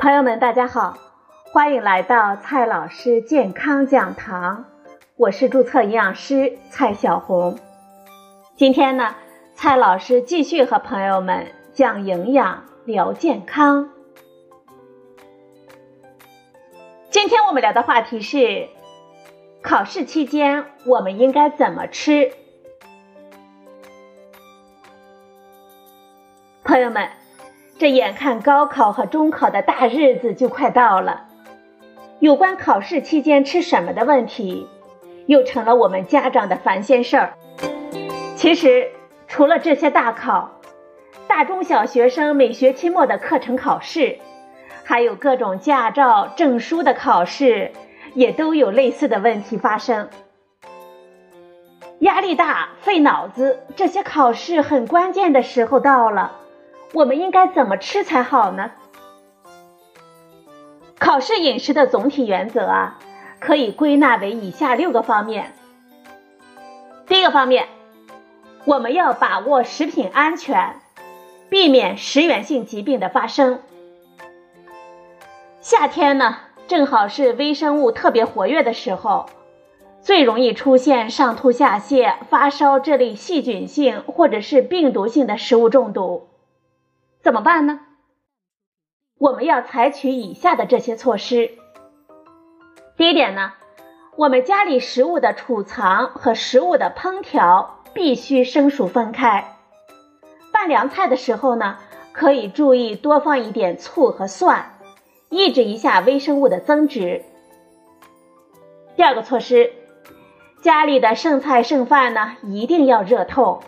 朋友们，大家好，欢迎来到蔡老师健康讲堂，我是注册营养师蔡小红。今天呢，蔡老师继续和朋友们讲营养、聊健康。今天我们聊的话题是：考试期间我们应该怎么吃？朋友们。这眼看高考和中考的大日子就快到了，有关考试期间吃什么的问题，又成了我们家长的烦心事儿。其实，除了这些大考，大中小学生每学期末的课程考试，还有各种驾照证书的考试，也都有类似的问题发生。压力大、费脑子，这些考试很关键的时候到了。我们应该怎么吃才好呢？考试饮食的总体原则啊，可以归纳为以下六个方面。第一个方面，我们要把握食品安全，避免食源性疾病的发生。夏天呢，正好是微生物特别活跃的时候，最容易出现上吐下泻、发烧这类细菌性或者是病毒性的食物中毒。怎么办呢？我们要采取以下的这些措施。第一点呢，我们家里食物的储藏和食物的烹调必须生熟分开。拌凉菜的时候呢，可以注意多放一点醋和蒜，抑制一下微生物的增殖。第二个措施，家里的剩菜剩饭呢，一定要热透。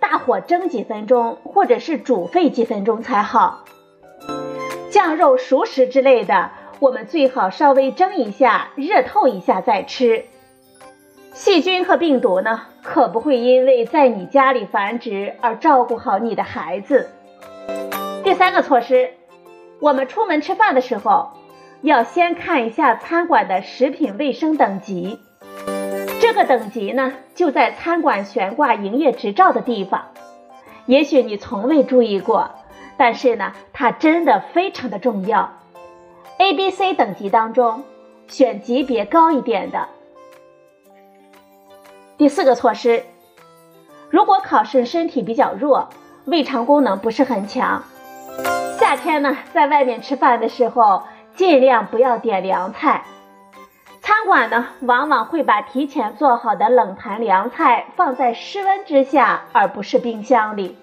大火蒸几分钟，或者是煮沸几分钟才好。酱肉、熟食之类的，我们最好稍微蒸一下，热透一下再吃。细菌和病毒呢，可不会因为在你家里繁殖而照顾好你的孩子。第三个措施，我们出门吃饭的时候，要先看一下餐馆的食品卫生等级。这等级呢，就在餐馆悬挂营业执照的地方。也许你从未注意过，但是呢，它真的非常的重要。A、B、C 等级当中，选级别高一点的。第四个措施，如果考生身体比较弱，胃肠功能不是很强，夏天呢，在外面吃饭的时候，尽量不要点凉菜。餐馆呢，往往会把提前做好的冷盘凉菜放在室温之下，而不是冰箱里，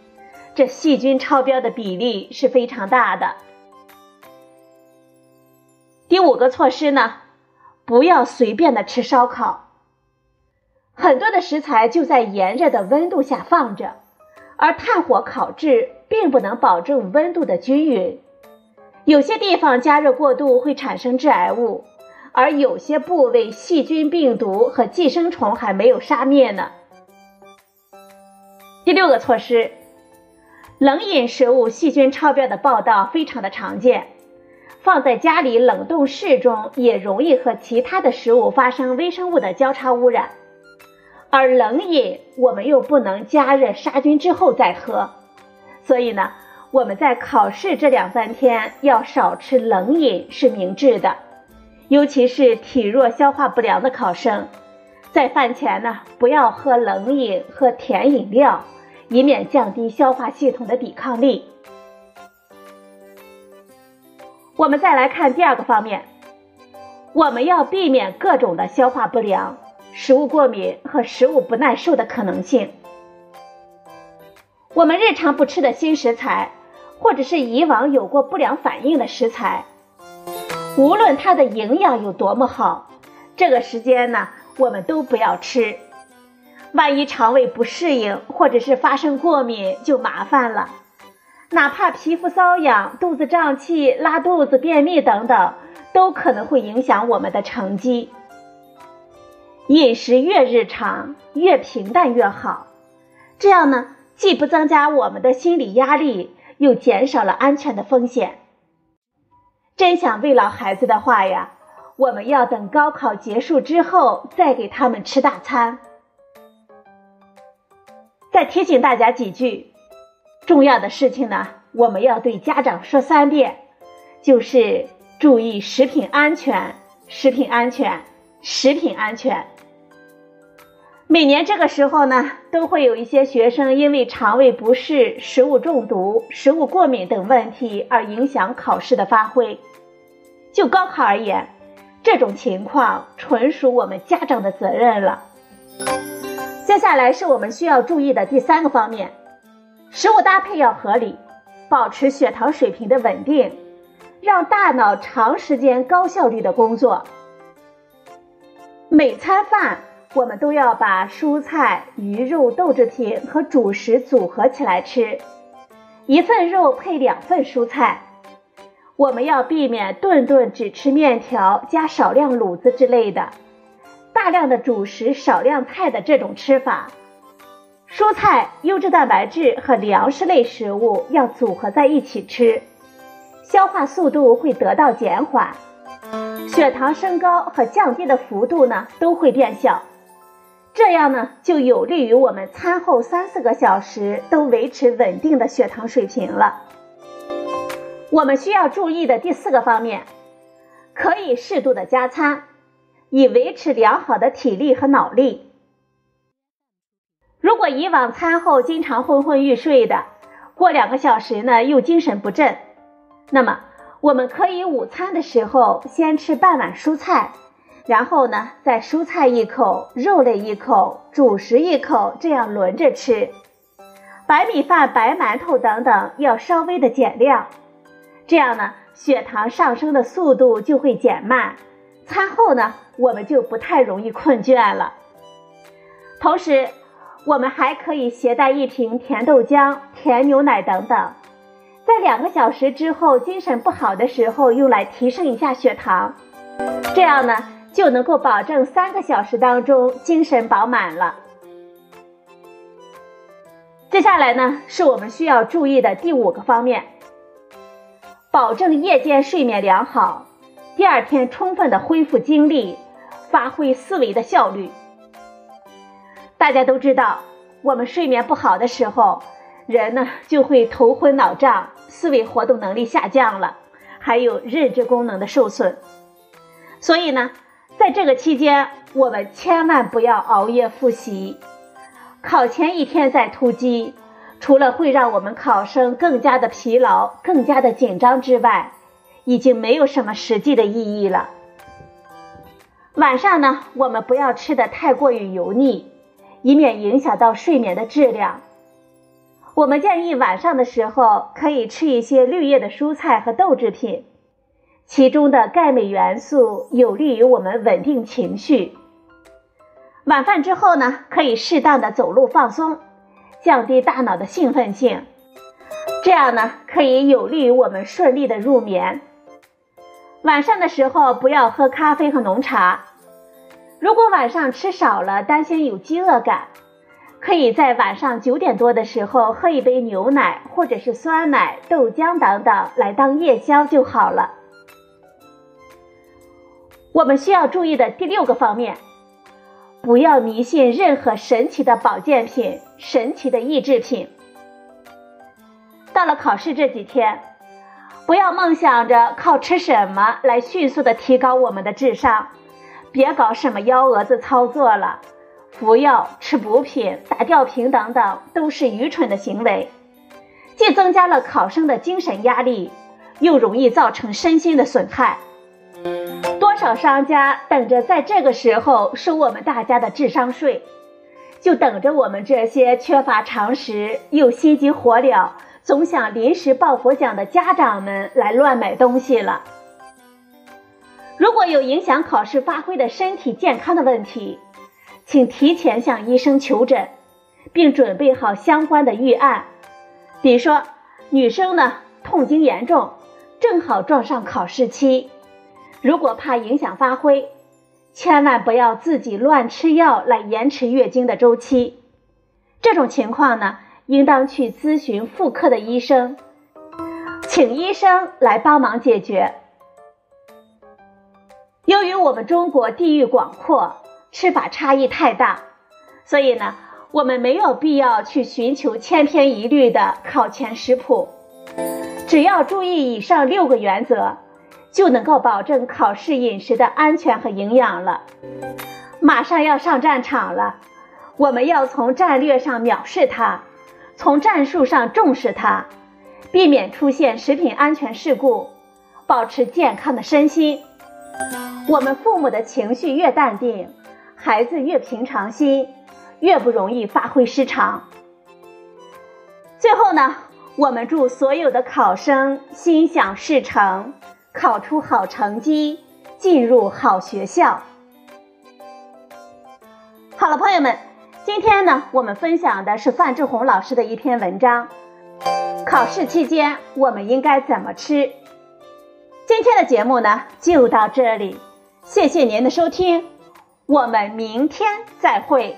这细菌超标的比例是非常大的。第五个措施呢，不要随便的吃烧烤，很多的食材就在炎热的温度下放着，而炭火烤制并不能保证温度的均匀，有些地方加热过度会产生致癌物。而有些部位细菌、病毒和寄生虫还没有杀灭呢。第六个措施，冷饮食物细菌超标的报道非常的常见，放在家里冷冻室中也容易和其他的食物发生微生物的交叉污染。而冷饮我们又不能加热杀菌之后再喝，所以呢，我们在考试这两三天要少吃冷饮是明智的。尤其是体弱、消化不良的考生，在饭前呢，不要喝冷饮、和甜饮料，以免降低消化系统的抵抗力。我们再来看第二个方面，我们要避免各种的消化不良、食物过敏和食物不耐受的可能性。我们日常不吃的新食材，或者是以往有过不良反应的食材。无论它的营养有多么好，这个时间呢，我们都不要吃。万一肠胃不适应，或者是发生过敏，就麻烦了。哪怕皮肤瘙痒、肚子胀气、拉肚子、便秘等等，都可能会影响我们的成绩。饮食越日常、越平淡越好，这样呢，既不增加我们的心理压力，又减少了安全的风险。真想慰劳孩子的话呀，我们要等高考结束之后再给他们吃大餐。再提醒大家几句，重要的事情呢，我们要对家长说三遍，就是注意食品安全，食品安全，食品安全。每年这个时候呢，都会有一些学生因为肠胃不适、食物中毒、食物过敏等问题而影响考试的发挥。就高考而言，这种情况纯属我们家长的责任了。接下来是我们需要注意的第三个方面：食物搭配要合理，保持血糖水平的稳定，让大脑长时间高效率的工作。每餐饭。我们都要把蔬菜、鱼肉、豆制品和主食组合起来吃，一份肉配两份蔬菜。我们要避免顿顿只吃面条加少量卤子之类的，大量的主食少量菜的这种吃法。蔬菜、优质蛋白质和粮食类食物要组合在一起吃，消化速度会得到减缓，血糖升高和降低的幅度呢都会变小。这样呢，就有利于我们餐后三四个小时都维持稳定的血糖水平了。我们需要注意的第四个方面，可以适度的加餐，以维持良好的体力和脑力。如果以往餐后经常昏昏欲睡的，过两个小时呢又精神不振，那么我们可以午餐的时候先吃半碗蔬菜。然后呢，再蔬菜一口，肉类一口，主食一口，这样轮着吃。白米饭、白馒头等等要稍微的减量，这样呢，血糖上升的速度就会减慢。餐后呢，我们就不太容易困倦了。同时，我们还可以携带一瓶甜豆浆、甜牛奶等等，在两个小时之后精神不好的时候用来提升一下血糖，这样呢。就能够保证三个小时当中精神饱满了。接下来呢，是我们需要注意的第五个方面，保证夜间睡眠良好，第二天充分的恢复精力，发挥思维的效率。大家都知道，我们睡眠不好的时候，人呢就会头昏脑胀，思维活动能力下降了，还有认知功能的受损。所以呢。在这个期间，我们千万不要熬夜复习。考前一天再突击，除了会让我们考生更加的疲劳、更加的紧张之外，已经没有什么实际的意义了。晚上呢，我们不要吃的太过于油腻，以免影响到睡眠的质量。我们建议晚上的时候可以吃一些绿叶的蔬菜和豆制品。其中的钙镁元素有利于我们稳定情绪。晚饭之后呢，可以适当的走路放松，降低大脑的兴奋性，这样呢可以有利于我们顺利的入眠。晚上的时候不要喝咖啡和浓茶。如果晚上吃少了，担心有饥饿感，可以在晚上九点多的时候喝一杯牛奶或者是酸奶、豆浆等等来当夜宵就好了。我们需要注意的第六个方面，不要迷信任何神奇的保健品、神奇的益智品。到了考试这几天，不要梦想着靠吃什么来迅速的提高我们的智商，别搞什么幺蛾子操作了，服药、吃补品、打吊瓶等等都是愚蠢的行为，既增加了考生的精神压力，又容易造成身心的损害。小商家等着在这个时候收我们大家的智商税，就等着我们这些缺乏常识又心急火燎、总想临时抱佛脚的家长们来乱买东西了。如果有影响考试发挥的身体健康的问题，请提前向医生求诊，并准备好相关的预案。比如说，女生呢痛经严重，正好撞上考试期。如果怕影响发挥，千万不要自己乱吃药来延迟月经的周期。这种情况呢，应当去咨询妇科的医生，请医生来帮忙解决。由于我们中国地域广阔，吃法差异太大，所以呢，我们没有必要去寻求千篇一律的考前食谱。只要注意以上六个原则，就能够保证考试饮食的安全和营养了。马上要上战场了，我们要从战略上藐视它，从战术上重视它，避免出现食品安全事故，保持健康的身心。我们父母的情绪越淡定，孩子越平常心，越不容易发挥失常。最后呢，我们祝所有的考生心想事成，考出好成绩，进入好学校。好了，朋友们，今天呢，我们分享的是范志红老师的一篇文章。考试期间我们应该怎么吃？今天的节目呢，就到这里，谢谢您的收听，我们明天再会。